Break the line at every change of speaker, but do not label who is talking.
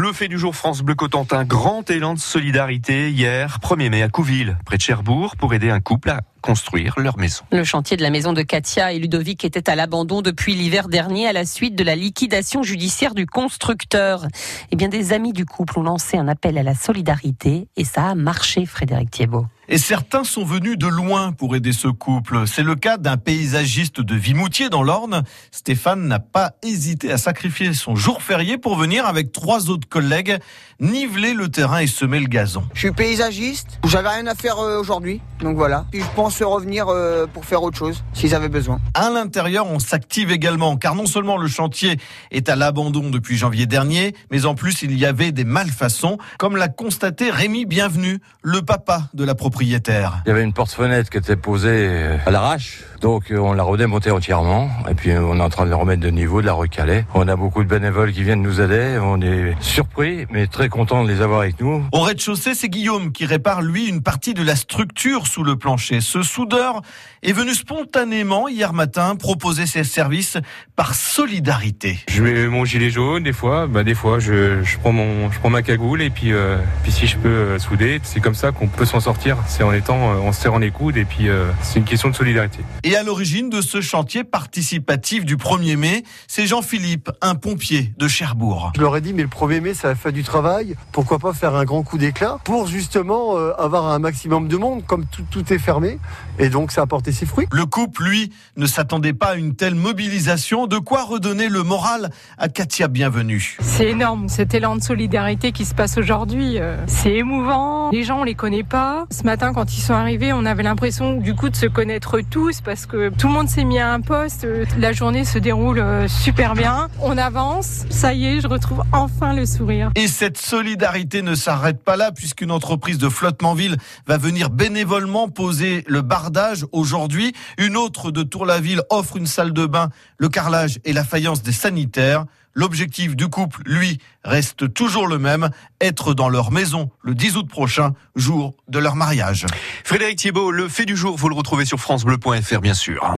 Le fait du jour France Bleu Cotentin, grand élan de solidarité hier, 1er mai à Couville, près de Cherbourg, pour aider un couple à construire leur maison.
Le chantier de la maison de Katia et Ludovic était à l'abandon depuis l'hiver dernier à la suite de la liquidation judiciaire du constructeur. Eh bien, des amis du couple ont lancé un appel à la solidarité et ça a marché, Frédéric Thiebaud.
Et certains sont venus de loin pour aider ce couple. C'est le cas d'un paysagiste de Vimoutier dans l'Orne. Stéphane n'a pas hésité à sacrifier son jour férié pour venir avec trois autres collègues niveler le terrain et semer le gazon.
Je suis paysagiste. J'avais rien à faire euh, aujourd'hui. Donc voilà. Puis je pense revenir euh, pour faire autre chose s'ils avaient besoin.
À l'intérieur, on s'active également car non seulement le chantier est à l'abandon depuis janvier dernier, mais en plus il y avait des malfaçons, comme l'a constaté Rémi Bienvenu, le papa de la propriété il
y avait une porte-fenêtre qui était posée euh, à l'arrache, donc euh, on l'a redémontée entièrement, et puis euh, on est en train de la remettre de niveau, de la recaler. On a beaucoup de bénévoles qui viennent nous aider, on est surpris, mais très content de les avoir avec nous.
Au rez-de-chaussée, c'est Guillaume qui répare, lui, une partie de la structure sous le plancher. Ce soudeur est venu spontanément hier matin proposer ses services par solidarité.
Je mets mon gilet jaune des fois, bah des fois je, je prends mon je prends ma cagoule et puis puis si je peux souder, c'est comme ça qu'on peut s'en sortir c'est en étant, euh, en se serrant les coudes et puis euh, c'est une question de solidarité.
Et à l'origine de ce chantier participatif du 1er mai, c'est Jean-Philippe, un pompier de Cherbourg.
Je leur ai dit, mais le 1er mai, ça a fait du travail. Pourquoi pas faire un grand coup d'éclat pour justement euh, avoir un maximum de monde, comme tout, tout est fermé. Et donc, ça a porté ses fruits.
Le couple, lui, ne s'attendait pas à une telle mobilisation. De quoi redonner le moral à Katia Bienvenue.
C'est énorme, cet élan de solidarité qui se passe aujourd'hui. C'est émouvant. Les gens, on les connaît pas. Ce matin, quand ils sont arrivés, on avait l'impression du coup de se connaître tous parce que tout le monde s'est mis à un poste. La journée se déroule euh, super bien. On avance. Ça y est, je retrouve enfin le sourire.
Et cette solidarité ne s'arrête pas là puisqu'une entreprise de flottement-ville va venir bénévolement poser le bardage aujourd'hui. Une autre de Tour-la-Ville offre une salle de bain, le carrelage et la faïence des sanitaires. L'objectif du couple, lui, reste toujours le même, être dans leur maison le 10 août prochain, jour de leur mariage.
Frédéric Thiebaud, le fait du jour, vous le retrouvez sur francebleu.fr bien sûr.